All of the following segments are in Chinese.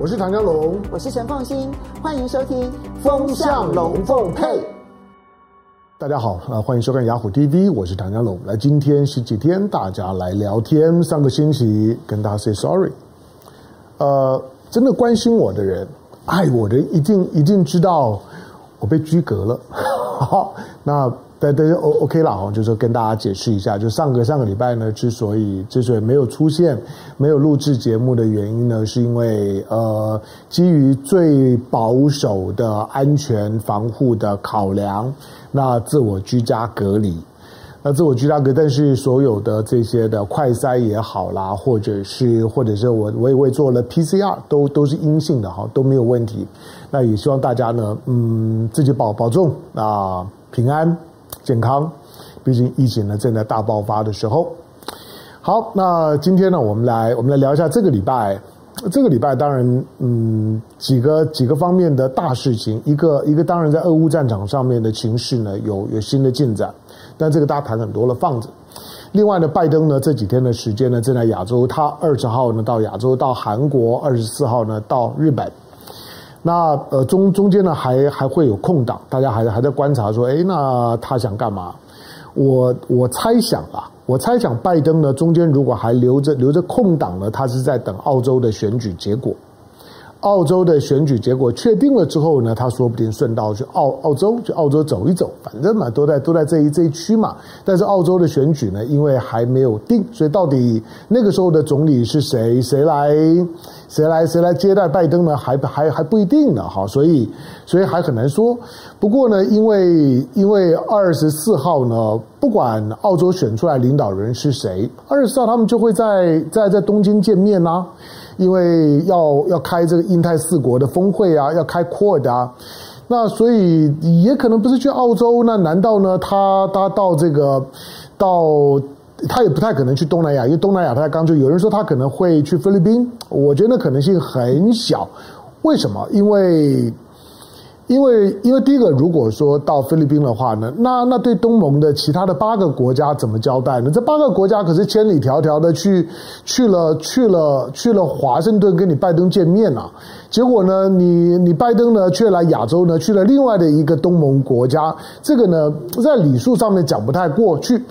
我是唐江龙，我是陈凤新，欢迎收听《风向龙凤配》。大家好，呃，欢迎收看雅虎 TV，我是唐江龙。来，今天星期天，大家来聊天。上个星期跟大家 say sorry。呃，真的关心我的人，爱我的人，一定一定知道我被拘格了。好，那。对对，O OK 了哈，就是跟大家解释一下，就上个上个礼拜呢，之所以之所以没有出现、没有录制节目的原因呢，是因为呃，基于最保守的安全防护的考量，那自我居家隔离，那自我居家隔，但是所有的这些的快筛也好啦，或者是或者是我我也会做了 PCR，都都是阴性的哈，都没有问题。那也希望大家呢，嗯，自己保保重啊，平安。健康，毕竟疫情呢正在大爆发的时候。好，那今天呢，我们来我们来聊一下这个礼拜。这个礼拜当然，嗯，几个几个方面的大事情。一个一个当然在俄乌战场上面的情势呢有有新的进展，但这个大家谈很多了，放着。另外呢，拜登呢这几天的时间呢正在亚洲，他二十号呢到亚洲到韩国，二十四号呢到日本。那呃中中间呢还还会有空档，大家还还在观察说，哎，那他想干嘛？我我猜想啊，我猜想拜登呢中间如果还留着留着空档呢，他是在等澳洲的选举结果。澳洲的选举结果确定了之后呢，他说不定顺道去澳澳洲，去澳洲走一走，反正嘛都在都在这一这一区嘛。但是澳洲的选举呢，因为还没有定，所以到底那个时候的总理是谁，谁来谁来谁来接待拜登呢？还还还不一定呢，哈，所以所以还很难说。不过呢，因为因为二十四号呢，不管澳洲选出来领导人是谁，二十四号他们就会在在在东京见面呐。因为要要开这个印太四国的峰会啊，要开 QUAD 啊，那所以也可能不是去澳洲，那难道呢？他他到这个到他也不太可能去东南亚，因为东南亚他刚就有人说他可能会去菲律宾，我觉得可能性很小。为什么？因为。因为，因为第一个，如果说到菲律宾的话呢，那那对东盟的其他的八个国家怎么交代呢？这八个国家可是千里迢迢的去去了去了去了华盛顿跟你拜登见面啊，结果呢，你你拜登呢却来亚洲呢去了另外的一个东盟国家，这个呢在礼数上面讲不太过去。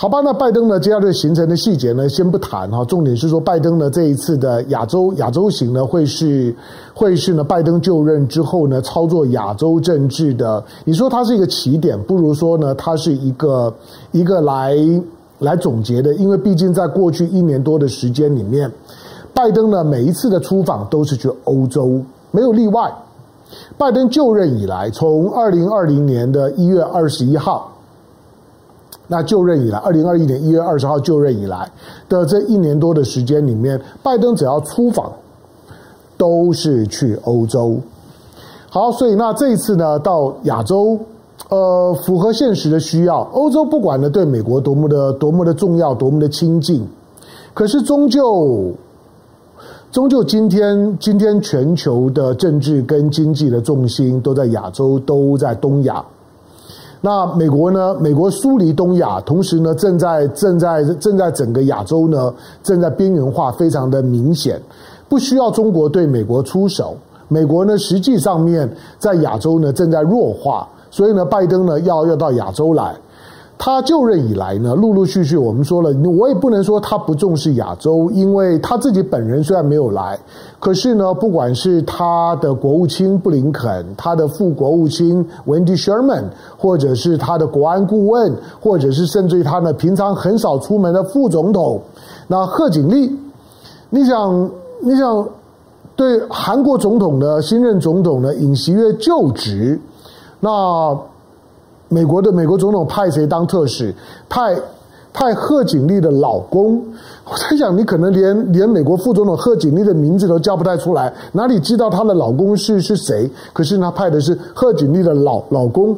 好吧，那拜登呢，接下来行程的细节呢，先不谈哈。重点是说，拜登呢这一次的亚洲亚洲行呢，会是会是呢，拜登就任之后呢，操作亚洲政治的。你说它是一个起点，不如说呢，它是一个一个来来总结的。因为毕竟在过去一年多的时间里面，拜登呢每一次的出访都是去欧洲，没有例外。拜登就任以来，从二零二零年的一月二十一号。那就任以来，二零二一年一月二十号就任以来的这一年多的时间里面，拜登只要出访，都是去欧洲。好，所以那这一次呢，到亚洲，呃，符合现实的需要。欧洲不管呢对美国多么的多么的重要，多么的亲近，可是终究，终究今天今天全球的政治跟经济的重心都在亚洲，都在东亚。那美国呢？美国疏离东亚，同时呢，正在正在正在整个亚洲呢，正在边缘化，非常的明显，不需要中国对美国出手。美国呢，实际上面在亚洲呢，正在弱化，所以呢，拜登呢，要要到亚洲来。他就任以来呢，陆陆续续我们说了，我也不能说他不重视亚洲，因为他自己本人虽然没有来，可是呢，不管是他的国务卿布林肯，他的副国务卿 Wendy Sherman，或者是他的国安顾问，或者是甚至于他呢平常很少出门的副总统，那贺锦丽，你想，你想对韩国总统的新任总统呢尹锡悦就职，那。美国的美国总统派谁当特使？派派贺锦丽的老公。我在想，你可能连连美国副总统贺锦丽的名字都叫不太出来，哪里知道她的老公是是谁？可是他派的是贺锦丽的老老公。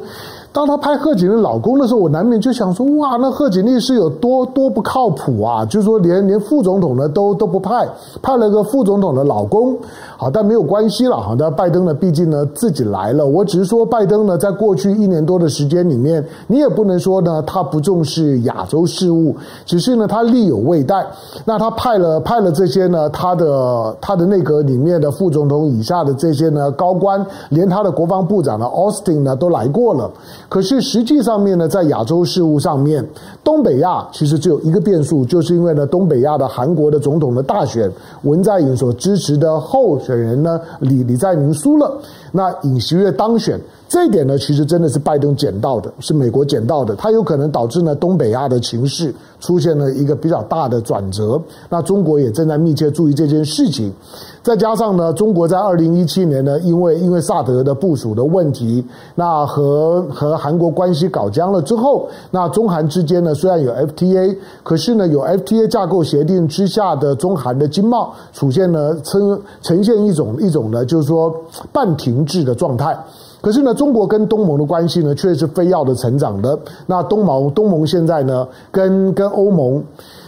当他拍贺锦丽老公的时候，我难免就想说：哇，那贺锦丽是有多多不靠谱啊！就是说连，连副总统呢都都不派，派了个副总统的老公。好，但没有关系了。好，那拜登呢，毕竟呢自己来了。我只是说，拜登呢，在过去一年多的时间里面，你也不能说呢他不重视亚洲事务，只是呢他力有未逮。那他派了派了这些呢，他的他的内阁里面的副总统以下的这些呢高官，连他的国防部长呢，Austin 呢都来过了。可是实际上面呢，在亚洲事务上面，东北亚其实只有一个变数，就是因为呢，东北亚的韩国的总统的大选，文在寅所支持的候选人呢，李李在明输了，那尹锡悦当选。这一点呢，其实真的是拜登捡到的，是美国捡到的，它有可能导致呢东北亚的情势出现了一个比较大的转折。那中国也正在密切注意这件事情。再加上呢，中国在二零一七年呢，因为因为萨德的部署的问题，那和和韩国关系搞僵了之后，那中韩之间呢虽然有 FTA，可是呢有 FTA 架构协定之下的中韩的经贸出现呢呈呈现一种一种呢就是说半停滞的状态。可是呢，中国跟东盟的关系呢，却是飞跃的成长的。那东盟，东盟现在呢，跟跟欧盟，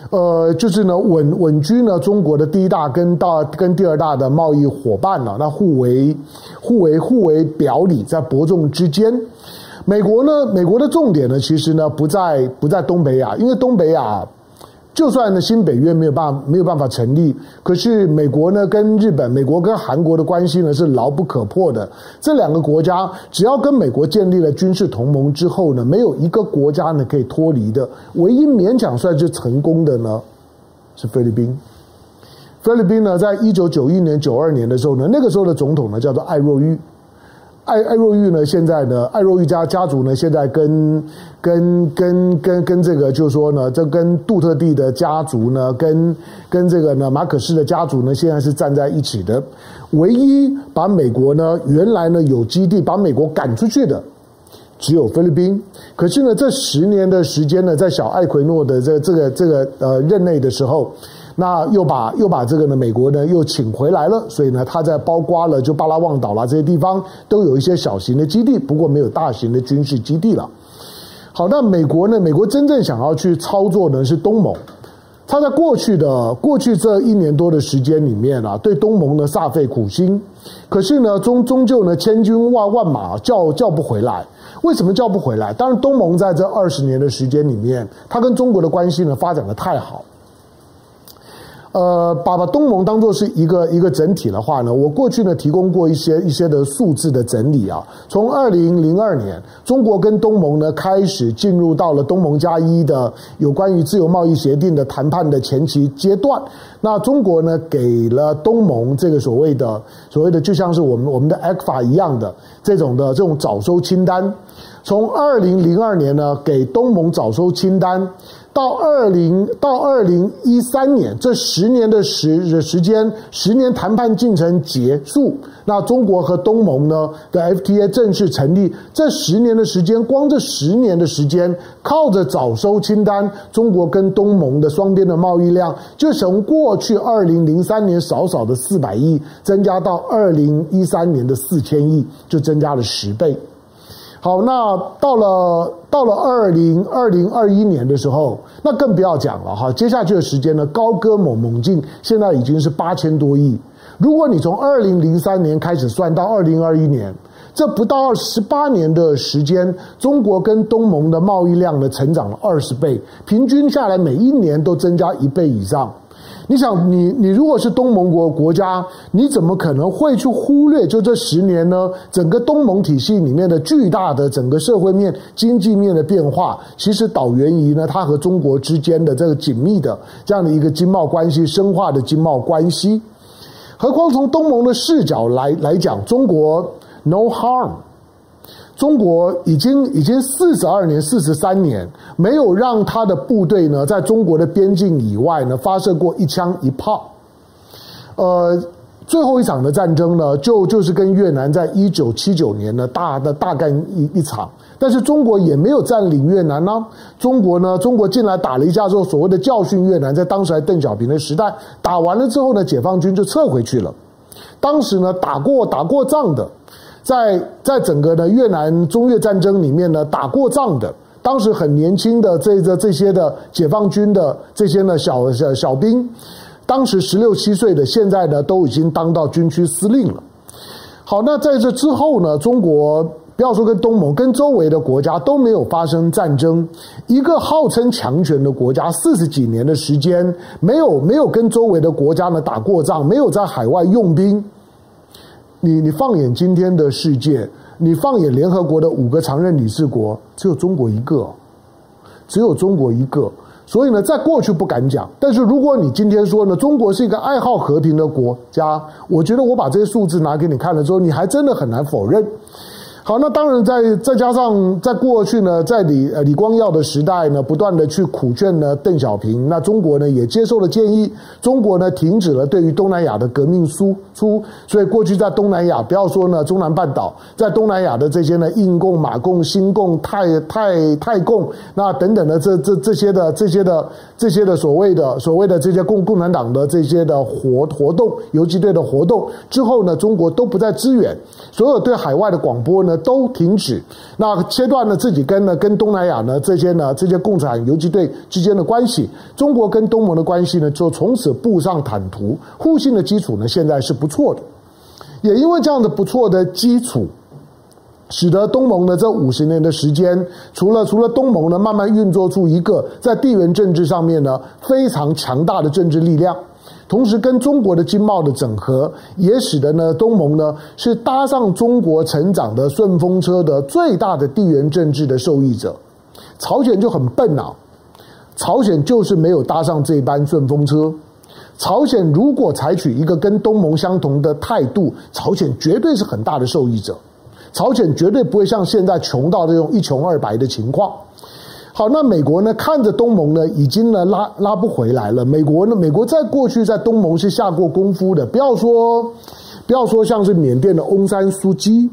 呃，就是呢，稳稳居呢中国的第一大跟大跟第二大的贸易伙伴了。那互为互为互为表里，在伯仲之间。美国呢，美国的重点呢，其实呢不在不在东北亚，因为东北亚。就算呢，新北约没有办法没有办法成立，可是美国呢跟日本、美国跟韩国的关系呢是牢不可破的。这两个国家只要跟美国建立了军事同盟之后呢，没有一个国家呢可以脱离的。唯一勉强算是成功的呢是菲律宾。菲律宾呢，在一九九一年、九二年的时候呢，那个时候的总统呢叫做艾若玉。艾艾若玉呢，现在呢，艾若玉家家族呢，现在跟跟跟跟跟这个，就是说呢，这跟杜特地的家族呢，跟跟这个呢，马可斯的家族呢，现在是站在一起的。唯一把美国呢，原来呢有基地把美国赶出去的，只有菲律宾。可是呢，这十年的时间呢，在小艾奎诺的这这个这个呃任内的时候。那又把又把这个呢，美国呢又请回来了，所以呢，他在包括了就巴拉望岛啦这些地方都有一些小型的基地，不过没有大型的军事基地了。好，那美国呢，美国真正想要去操作呢是东盟，他在过去的过去这一年多的时间里面啊，对东盟呢煞费苦心，可是呢终终究呢千军万万马叫叫不回来。为什么叫不回来？当然，东盟在这二十年的时间里面，他跟中国的关系呢发展得太好。呃，把把东盟当作是一个一个整体的话呢，我过去呢提供过一些一些的数字的整理啊。从二零零二年，中国跟东盟呢开始进入到了东盟加一的有关于自由贸易协定的谈判的前期阶段。那中国呢给了东盟这个所谓的所谓的就像是我们我们的 ECFA 一样的这种的这种早收清单。从二零零二年呢给东盟早收清单。到二零到二零一三年，这十年的时时间，十年谈判进程结束，那中国和东盟呢的 FTA 正式成立。这十年的时间，光这十年的时间，靠着早收清单，中国跟东盟的双边的贸易量，就从过去二零零三年少少的四百亿，增加到二零一三年的四千亿，就增加了十倍。好，那到了到了二零二零二一年的时候，那更不要讲了哈。接下去的时间呢，高歌猛猛进，现在已经是八千多亿。如果你从二零零三年开始算到二零二一年，这不到十八年的时间，中国跟东盟的贸易量呢，成长了二十倍，平均下来每一年都增加一倍以上。你想，你你如果是东盟国国家，你怎么可能会去忽略就这十年呢？整个东盟体系里面的巨大的整个社会面、经济面的变化，其实导源于呢，它和中国之间的这个紧密的这样的一个经贸关系、深化的经贸关系。何况从东盟的视角来来讲，中国 no harm。中国已经已经四十二年、四十三年没有让他的部队呢，在中国的边境以外呢发射过一枪一炮。呃，最后一场的战争呢，就就是跟越南在一九七九年呢大的大干一一场，但是中国也没有占领越南呢、中国呢，中国进来打了一架之后，所谓的教训越南，在当时还邓小平的时代，打完了之后呢，解放军就撤回去了。当时呢，打过打过仗的。在在整个的越南中越战争里面呢打过仗的，当时很年轻的这这这些的解放军的这些呢小小小兵，当时十六七岁的，现在呢都已经当到军区司令了。好，那在这之后呢，中国。不要说跟东盟，跟周围的国家都没有发生战争。一个号称强权的国家，四十几年的时间没有没有跟周围的国家呢打过仗，没有在海外用兵。你你放眼今天的世界，你放眼联合国的五个常任理事国，只有中国一个，只有中国一个。所以呢，在过去不敢讲，但是如果你今天说呢，中国是一个爱好和平的国家，我觉得我把这些数字拿给你看了之后，你还真的很难否认。好，那当然再，再加上在过去呢，在李呃李光耀的时代呢，不断的去苦劝呢邓小平，那中国呢也接受了建议，中国呢停止了对于东南亚的革命输出，所以过去在东南亚，不要说呢中南半岛，在东南亚的这些呢印共、马共、新共、泰泰泰共，那等等的这这这些的这些的这些的所谓的所谓的这些共共产党的这些的活活动，游击队的活动之后呢，中国都不再支援，所有对海外的广播呢。都停止，那切断了自己跟呢跟东南亚呢这些呢这些共产游击队之间的关系，中国跟东盟的关系呢就从此步上坦途，互信的基础呢现在是不错的，也因为这样的不错的基础，使得东盟呢这五十年的时间，除了除了东盟呢慢慢运作出一个在地缘政治上面呢非常强大的政治力量。同时，跟中国的经贸的整合，也使得呢东盟呢是搭上中国成长的顺风车的最大的地缘政治的受益者。朝鲜就很笨啊，朝鲜就是没有搭上这班顺风车。朝鲜如果采取一个跟东盟相同的态度，朝鲜绝对是很大的受益者。朝鲜绝对不会像现在穷到这种一穷二白的情况。好，那美国呢？看着东盟呢，已经呢拉拉不回来了。美国呢，美国在过去在东盟是下过功夫的。不要说，不要说像是缅甸的翁山苏姬，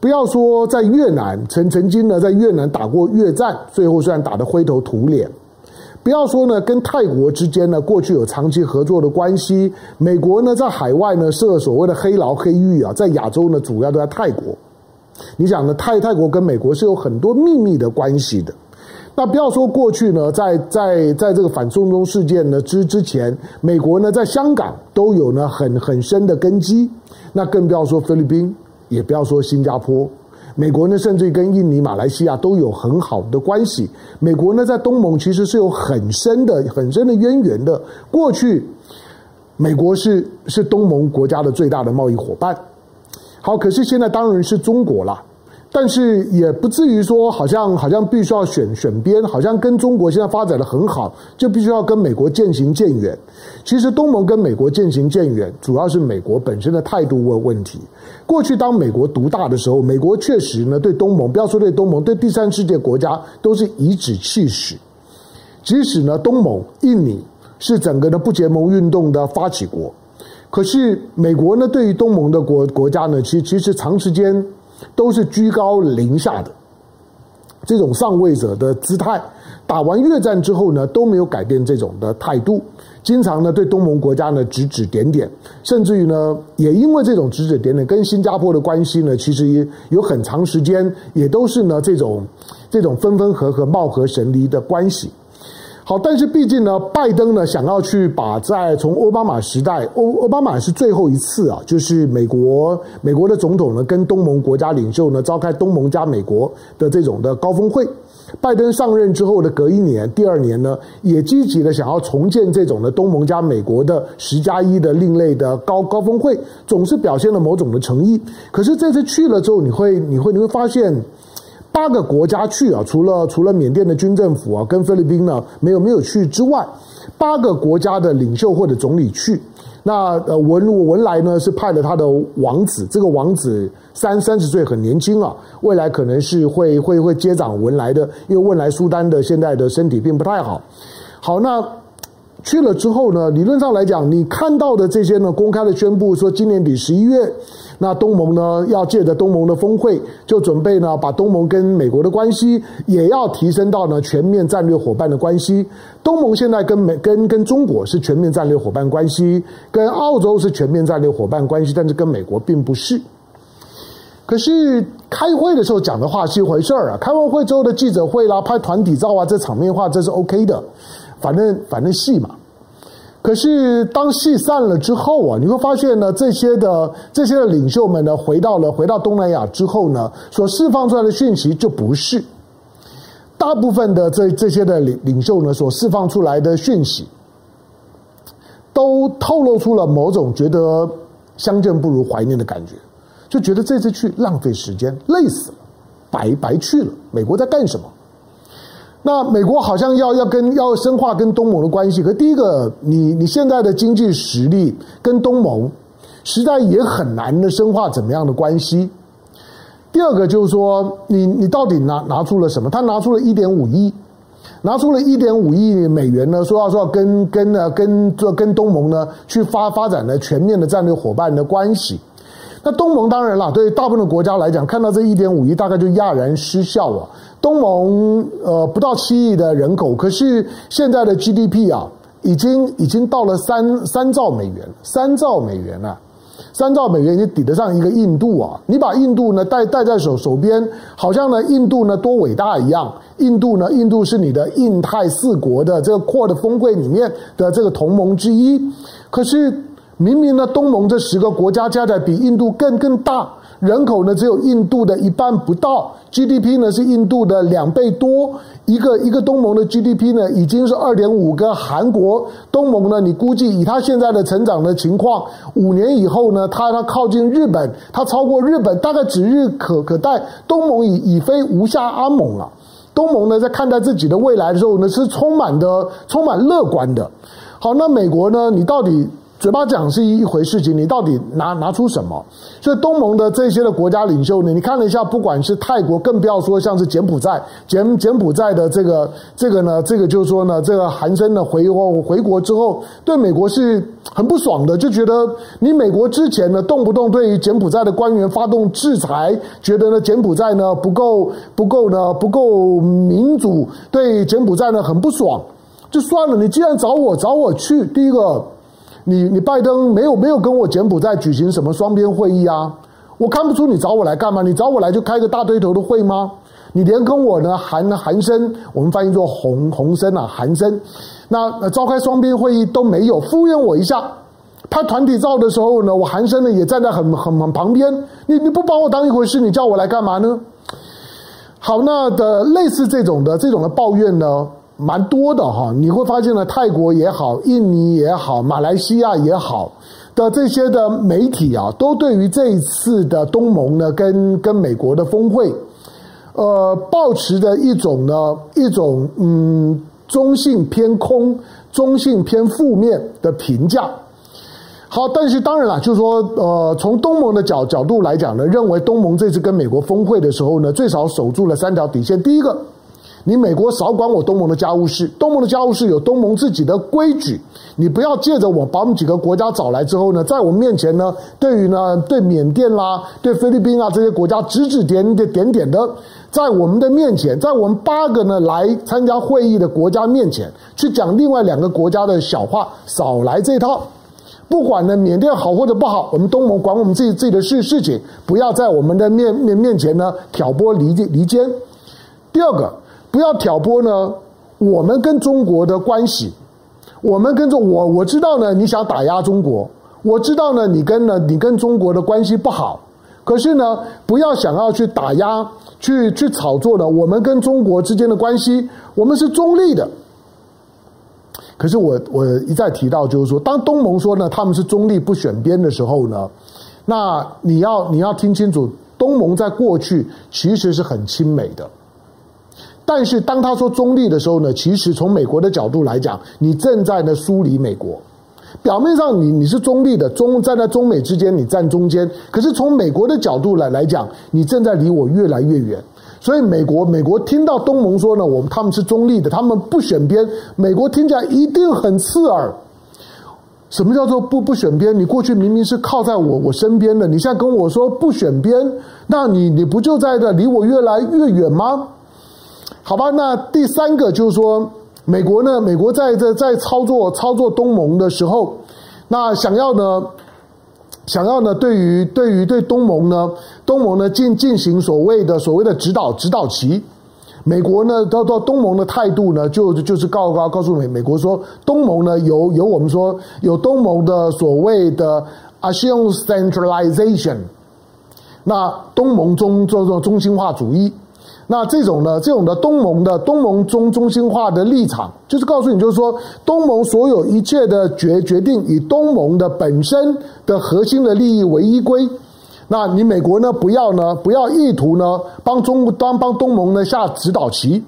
不要说在越南曾曾经呢在越南打过越战，最后虽然打得灰头土脸。不要说呢跟泰国之间呢过去有长期合作的关系。美国呢在海外呢设所谓的黑牢黑狱啊，在亚洲呢主要都在泰国。你想呢泰泰国跟美国是有很多秘密的关系的。那不要说过去呢，在在在这个反送中事件呢之之前，美国呢在香港都有呢很很深的根基，那更不要说菲律宾，也不要说新加坡，美国呢甚至跟印尼、马来西亚都有很好的关系。美国呢在东盟其实是有很深的很深的渊源的。过去，美国是是东盟国家的最大的贸易伙伴。好，可是现在当然是中国了。但是也不至于说，好像好像必须要选选边，好像跟中国现在发展的很好，就必须要跟美国渐行渐远。其实东盟跟美国渐行渐远，主要是美国本身的态度问问题。过去当美国独大的时候，美国确实呢对东盟，不要说对东盟，对第三世界国家都是颐指气使。即使呢东盟、印尼是整个的不结盟运动的发起国，可是美国呢对于东盟的国国家呢，其其实长时间。都是居高临下的这种上位者的姿态。打完越战之后呢，都没有改变这种的态度，经常呢对东盟国家呢指指点点，甚至于呢，也因为这种指指点点，跟新加坡的关系呢，其实也有很长时间也都是呢这种这种分分合合、貌合神离的关系。好，但是毕竟呢，拜登呢想要去把在从奥巴马时代，欧奥巴马是最后一次啊，就是美国美国的总统呢跟东盟国家领袖呢召开东盟加美国的这种的高峰会。拜登上任之后的隔一年，第二年呢也积极的想要重建这种的东盟加美国的十加一的另类的高高峰会，总是表现了某种的诚意。可是这次去了之后，你会你会你会发现。八个国家去啊，除了除了缅甸的军政府啊，跟菲律宾呢没有没有去之外，八个国家的领袖或者总理去。那呃文文莱呢是派了他的王子，这个王子三三十岁很年轻啊，未来可能是会会会接掌文莱的，因为文莱苏丹的现在的身体并不太好。好，那去了之后呢，理论上来讲，你看到的这些呢，公开的宣布说今年底十一月。那东盟呢，要借着东盟的峰会，就准备呢，把东盟跟美国的关系也要提升到呢全面战略伙伴的关系。东盟现在跟美跟跟中国是全面战略伙伴关系，跟澳洲是全面战略伙伴关系，但是跟美国并不是。可是开会的时候讲的话是一回事儿啊，开完会之后的记者会啦，拍团体照啊，这场面话这是 OK 的，反正反正戏嘛。可是当戏散了之后啊，你会发现呢，这些的这些的领袖们呢，回到了回到东南亚之后呢，所释放出来的讯息就不是大部分的这这些的领领袖呢所释放出来的讯息，都透露出了某种觉得相见不如怀念的感觉。就觉得这次去浪费时间，累死了，白白去了。美国在干什么？那美国好像要要跟要深化跟东盟的关系。可第一个，你你现在的经济实力跟东盟实在也很难的深化怎么样的关系。第二个就是说，你你到底拿拿出了什么？他拿出了一点五亿，拿出了一点五亿美元呢，说要说要跟跟呢跟这跟东盟呢去发发展了全面的战略伙伴的关系。那东盟当然了，对大部分的国家来讲，看到这一点五亿，大概就哑然失笑了。东盟呃不到七亿的人口，可是现在的 GDP 啊，已经已经到了三三兆美元，三兆美元了，啊，三兆美元已经抵得上一个印度啊！你把印度呢带带在手手边，好像呢印度呢多伟大一样。印度呢，印度是你的印太四国的这个扩的峰会里面的这个同盟之一，可是。明明呢，东盟这十个国家加起来比印度更更大，人口呢只有印度的一半不到，GDP 呢是印度的两倍多，一个一个东盟的 GDP 呢已经是二点五个韩国。东盟呢，你估计以它现在的成长的情况，五年以后呢，它它靠近日本，它超过日本，大概指日可可待。东盟已已非无下阿蒙了。东盟呢，在看待自己的未来的时候呢，是充满的充满乐观的。好，那美国呢，你到底？嘴巴讲是一回事情，你到底拿拿出什么？所以东盟的这些的国家领袖呢，你看了一下，不管是泰国，更不要说像是柬埔寨，柬柬埔寨的这个这个呢，这个就是说呢，这个韩森呢回国回国之后，对美国是很不爽的，就觉得你美国之前呢动不动对于柬埔寨的官员发动制裁，觉得呢柬埔寨呢不够不够呢不够民主，对柬埔寨呢很不爽，就算了，你既然找我找我去，第一个。你你拜登没有没有跟我柬埔寨举行什么双边会议啊？我看不出你找我来干嘛？你找我来就开个大堆头的会吗？你连跟我呢韩韩生，我们翻译做洪洪生啊韩生，那召开双边会议都没有，敷衍我一下。拍团体照的时候呢，我韩生呢也站在很很很旁边。你你不把我当一回事，你叫我来干嘛呢？好，那的类似这种的这种的抱怨呢？蛮多的哈，你会发现呢，泰国也好，印尼也好，马来西亚也好的这些的媒体啊，都对于这一次的东盟呢，跟跟美国的峰会，呃，抱持着一种呢，一种嗯，中性偏空、中性偏负面的评价。好，但是当然了，就是说，呃，从东盟的角角度来讲呢，认为东盟这次跟美国峰会的时候呢，最少守住了三条底线。第一个。你美国少管我东盟的家务事，东盟的家务事有东盟自己的规矩，你不要借着我把我们几个国家找来之后呢，在我们面前呢，对于呢对缅甸啦、对菲律宾啊这些国家指指点点点点的，在我们的面前，在我们八个呢来参加会议的国家面前去讲另外两个国家的小话，少来这套。不管呢缅甸好或者不好，我们东盟管我们自己自己的事事情，不要在我们的面面面前呢挑拨离离间。第二个。不要挑拨呢，我们跟中国的关系，我们跟着我我知道呢，你想打压中国，我知道呢，你跟呢你跟中国的关系不好，可是呢，不要想要去打压，去去炒作呢，我们跟中国之间的关系，我们是中立的。可是我我一再提到，就是说，当东盟说呢，他们是中立不选边的时候呢，那你要你要听清楚，东盟在过去其实是很亲美的。但是当他说中立的时候呢，其实从美国的角度来讲，你正在呢疏离美国。表面上你你是中立的，中站在中美之间，你站中间。可是从美国的角度来来讲，你正在离我越来越远。所以美国美国听到东盟说呢，我们他们是中立的，他们不选边，美国听起来一定很刺耳。什么叫做不不选边？你过去明明是靠在我我身边的，你现在跟我说不选边，那你你不就在这离我越来越远吗？好吧，那第三个就是说，美国呢，美国在在在操作操作东盟的时候，那想要呢，想要呢，对于对于对东盟呢，东盟呢进进行所谓的所谓的指导指导棋。美国呢，到到东盟的态度呢，就就是告告告诉美美国说，东盟呢有有我们说有东盟的所谓的 ASEAN centralization，那东盟中做做中心化主义，那这种呢，这种的东盟的东盟中中心化的立场，就是告诉你，就是说东盟所有一切的决决定以东盟的本身的核心的利益为依归。那你美国呢？不要呢？不要意图呢？帮中帮帮东盟呢下指导棋。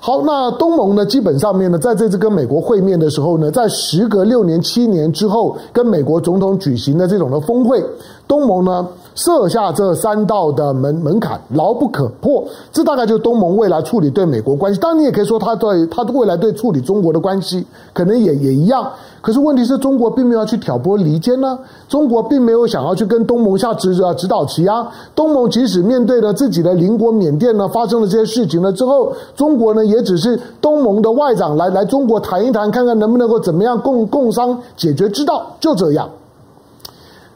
好，那东盟呢？基本上面呢，在这次跟美国会面的时候呢，在时隔六年七年之后，跟美国总统举行的这种的峰会，东盟呢，设下这三道的门门槛，牢不可破。这大概就是东盟未来处理对美国关系。当然，你也可以说，他对他未来对处理中国的关系，可能也也一样。可是问题是中国并没有去挑拨离间呢，中国并没有想要去跟东盟下指指导棋啊。东盟即使面对了自己的邻国缅甸呢，发生了这些事情了之后，中国呢也只是东盟的外长来来中国谈一谈，看看能不能够怎么样共共商解决之道，就这样。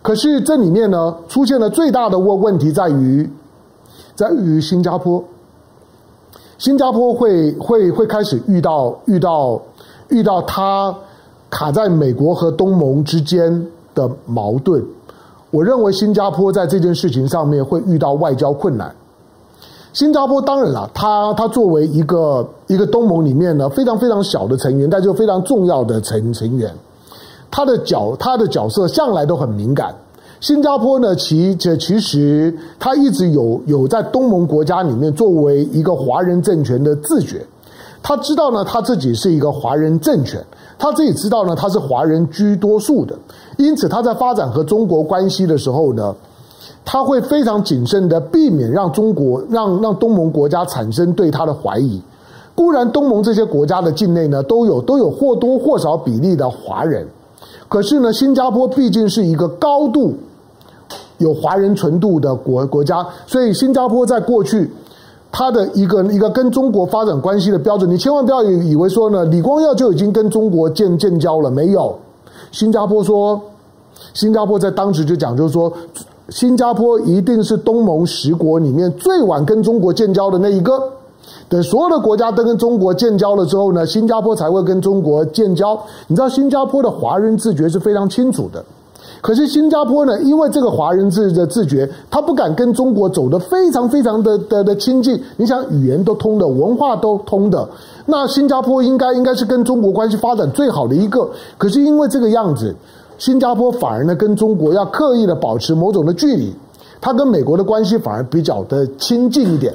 可是这里面呢，出现了最大的问问题在于，在于新加坡。新加坡会会会开始遇到遇到遇到它卡在美国和东盟之间的矛盾。我认为新加坡在这件事情上面会遇到外交困难。新加坡当然了，它它作为一个一个东盟里面呢非常非常小的成员，但就非常重要的成成员。他的角，他的角色向来都很敏感。新加坡呢，其这其实他一直有有在东盟国家里面作为一个华人政权的自觉。他知道呢，他自己是一个华人政权，他自己知道呢，他是华人居多数的。因此，他在发展和中国关系的时候呢，他会非常谨慎的避免让中国让让东盟国家产生对他的怀疑。固然，东盟这些国家的境内呢，都有都有或多或少比例的华人。可是呢，新加坡毕竟是一个高度有华人纯度的国国家，所以新加坡在过去，它的一个一个跟中国发展关系的标准，你千万不要以为说呢，李光耀就已经跟中国建建交了，没有。新加坡说，新加坡在当时就讲，就是说，新加坡一定是东盟十国里面最晚跟中国建交的那一个。等所有的国家都跟中国建交了之后呢，新加坡才会跟中国建交。你知道新加坡的华人自觉是非常清楚的，可是新加坡呢，因为这个华人自的自觉，他不敢跟中国走得非常非常的的的亲近。你想语言都通的，文化都通的，那新加坡应该应该是跟中国关系发展最好的一个。可是因为这个样子，新加坡反而呢跟中国要刻意的保持某种的距离，他跟美国的关系反而比较的亲近一点。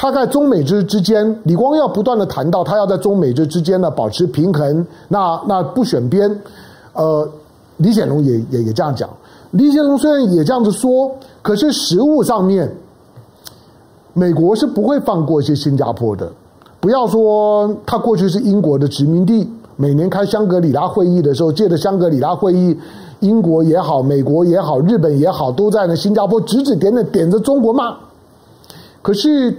他在中美之之间，李光耀不断的谈到，他要在中美之之间呢保持平衡，那那不选边。呃，李显龙也也也这样讲。李显龙虽然也这样子说，可是实物上面，美国是不会放过一些新加坡的。不要说他过去是英国的殖民地，每年开香格里拉会议的时候，借着香格里拉会议，英国也好，美国也好，日本也好，都在那新加坡指指点点点着中国骂。可是。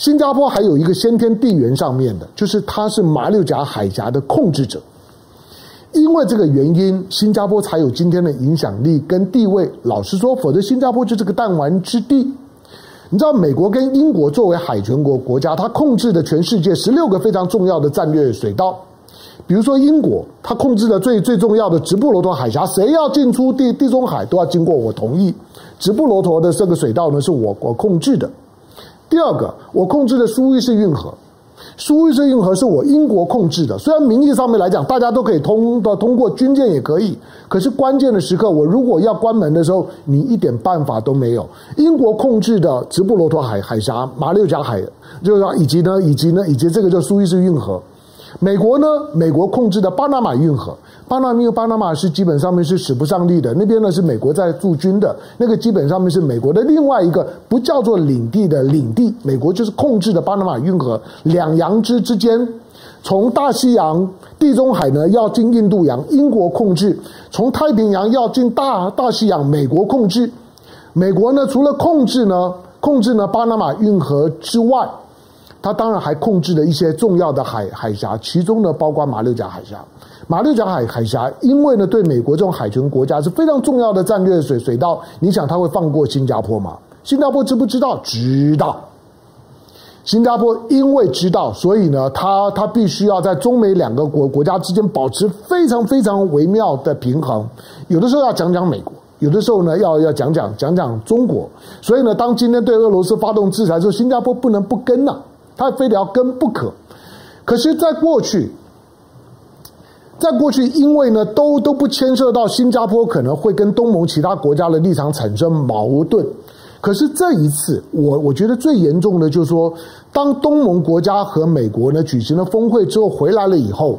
新加坡还有一个先天地缘上面的，就是它是马六甲海峡的控制者，因为这个原因，新加坡才有今天的影响力跟地位。老实说，否则新加坡就是个弹丸之地。你知道，美国跟英国作为海权国国家，它控制的全世界十六个非常重要的战略水道，比如说英国，它控制的最最重要的直布罗陀海峡，谁要进出地地中海都要经过我同意。直布罗陀的这个水道呢，是我国控制的。第二个，我控制的苏伊士运河，苏伊士运河是我英国控制的。虽然名义上面来讲，大家都可以通的，通过军舰也可以。可是关键的时刻，我如果要关门的时候，你一点办法都没有。英国控制的直布罗陀海海峡、马六甲海，就是说，以及呢，以及呢，以及这个叫苏伊士运河。美国呢，美国控制的巴拿马运河。巴拿马，巴拿马是基本上面是使不上力的，那边呢是美国在驻军的，那个基本上面是美国的另外一个不叫做领地的领地，美国就是控制的巴拿马运河，两洋之之间，从大西洋、地中海呢要进印度洋，英国控制；从太平洋要进大大西洋，美国控制。美国呢除了控制呢控制呢巴拿马运河之外，它当然还控制了一些重要的海海峡，其中呢包括马六甲海峡。马六甲海海峡，因为呢对美国这种海权国家是非常重要的战略水水道，你想它会放过新加坡吗？新加坡知不知道？知道。新加坡因为知道，所以呢，他他必须要在中美两个国国家之间保持非常非常微妙的平衡。有的时候要讲讲美国，有的时候呢要要讲讲讲讲中国。所以呢，当今天对俄罗斯发动制裁之后，新加坡不能不跟呐、啊，他非得要跟不可。可是，在过去，在过去，因为呢都都不牵涉到新加坡可能会跟东盟其他国家的立场产生矛盾。可是这一次，我我觉得最严重的就是说，当东盟国家和美国呢举行了峰会之后回来了以后，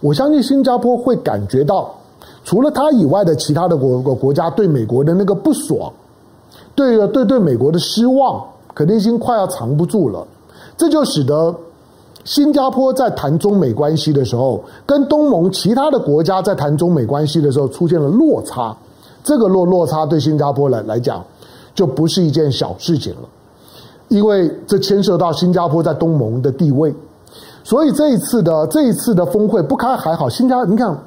我相信新加坡会感觉到，除了他以外的其他的国国国家对美国的那个不爽，对对对美国的失望，肯定已经快要藏不住了。这就使得新加坡在谈中美关系的时候，跟东盟其他的国家在谈中美关系的时候出现了落差。这个落落差对新加坡来来讲。就不是一件小事情了，因为这牵涉到新加坡在东盟的地位，所以这一次的这一次的峰会不开还好，新加你看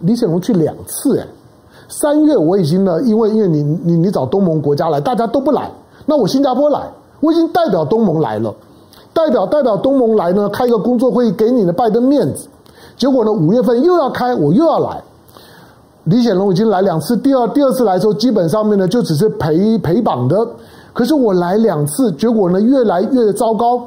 李显龙去两次哎，三月我已经呢，因为因为你你你找东盟国家来，大家都不来，那我新加坡来，我已经代表东盟来了，代表代表东盟来呢，开个工作会议给你的拜登面子，结果呢五月份又要开，我又要来。李显龙已经来两次，第二第二次来的时候，基本上面呢就只是陪陪绑的。可是我来两次，结果呢越来越糟糕。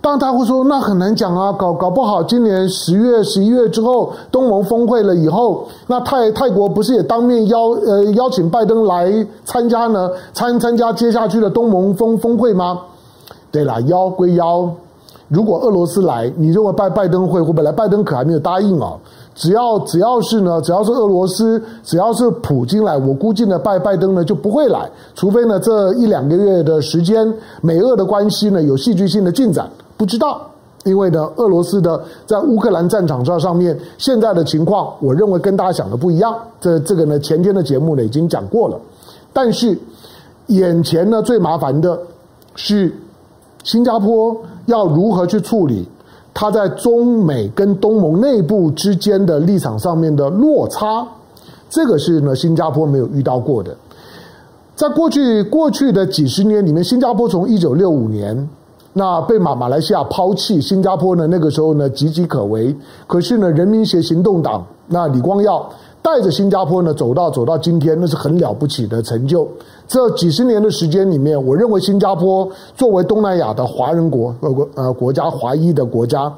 当他会说，那很难讲啊，搞搞不好今年十月、十一月之后，东盟峰会了以后，那泰泰国不是也当面邀呃邀请拜登来参加呢？参参加接下去的东盟峰峰会吗？对了，邀归邀，如果俄罗斯来，你认为拜拜登会会不来？拜登可还没有答应啊。只要只要是呢，只要是俄罗斯，只要是普京来，我估计呢，拜拜登呢就不会来，除非呢这一两个月的时间，美俄的关系呢有戏剧性的进展，不知道，因为呢，俄罗斯的在乌克兰战场上上面现在的情况，我认为跟大家想的不一样。这这个呢，前天的节目呢已经讲过了，但是眼前呢最麻烦的是新加坡要如何去处理。他在中美跟东盟内部之间的立场上面的落差，这个是呢新加坡没有遇到过的。在过去过去的几十年里面，新加坡从一九六五年那被马马来西亚抛弃，新加坡呢那个时候呢岌岌可危。可是呢人民协行动党那李光耀带着新加坡呢走到走到今天，那是很了不起的成就。这几十年的时间里面，我认为新加坡作为东南亚的华人国呃国呃国家华裔的国家，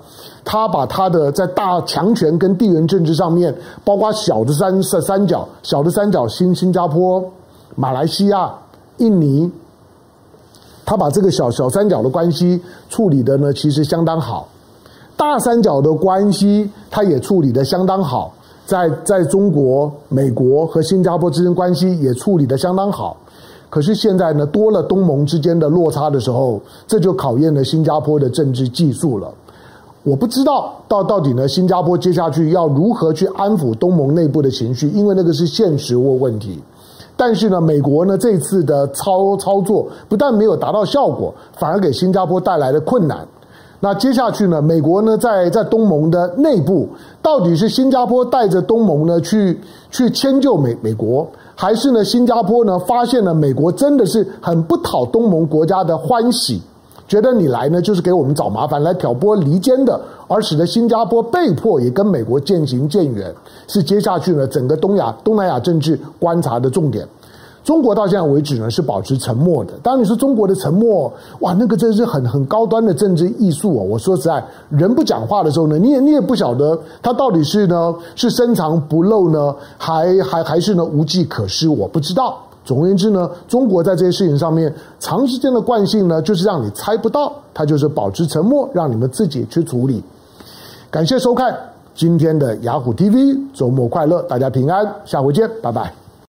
他把他的在大强权跟地缘政治上面，包括小的三三三角、小的三角新新加坡、马来西亚、印尼，他把这个小小三角的关系处理的呢，其实相当好；大三角的关系，他也处理的相当好，在在中国、美国和新加坡之间关系也处理的相当好。可是现在呢，多了东盟之间的落差的时候，这就考验了新加坡的政治技术了。我不知道到到底呢，新加坡接下去要如何去安抚东盟内部的情绪，因为那个是现实问问题。但是呢，美国呢这次的操操作不但没有达到效果，反而给新加坡带来了困难。那接下去呢，美国呢在在东盟的内部，到底是新加坡带着东盟呢去去迁就美美国？还是呢，新加坡呢发现了美国真的是很不讨东盟国家的欢喜，觉得你来呢就是给我们找麻烦，来挑拨离间的，而使得新加坡被迫也跟美国渐行渐远，是接下去呢整个东亚东南亚政治观察的重点。中国到现在为止呢是保持沉默的。当你说中国的沉默，哇，那个真是很很高端的政治艺术哦。我说实在，人不讲话的时候呢，你也你也不晓得他到底是呢是深藏不露呢，还还还是呢无计可施，我不知道。总而言之呢，中国在这些事情上面长时间的惯性呢，就是让你猜不到，他就是保持沉默，让你们自己去处理。感谢收看今天的雅虎 TV，周末快乐，大家平安，下回见，拜拜。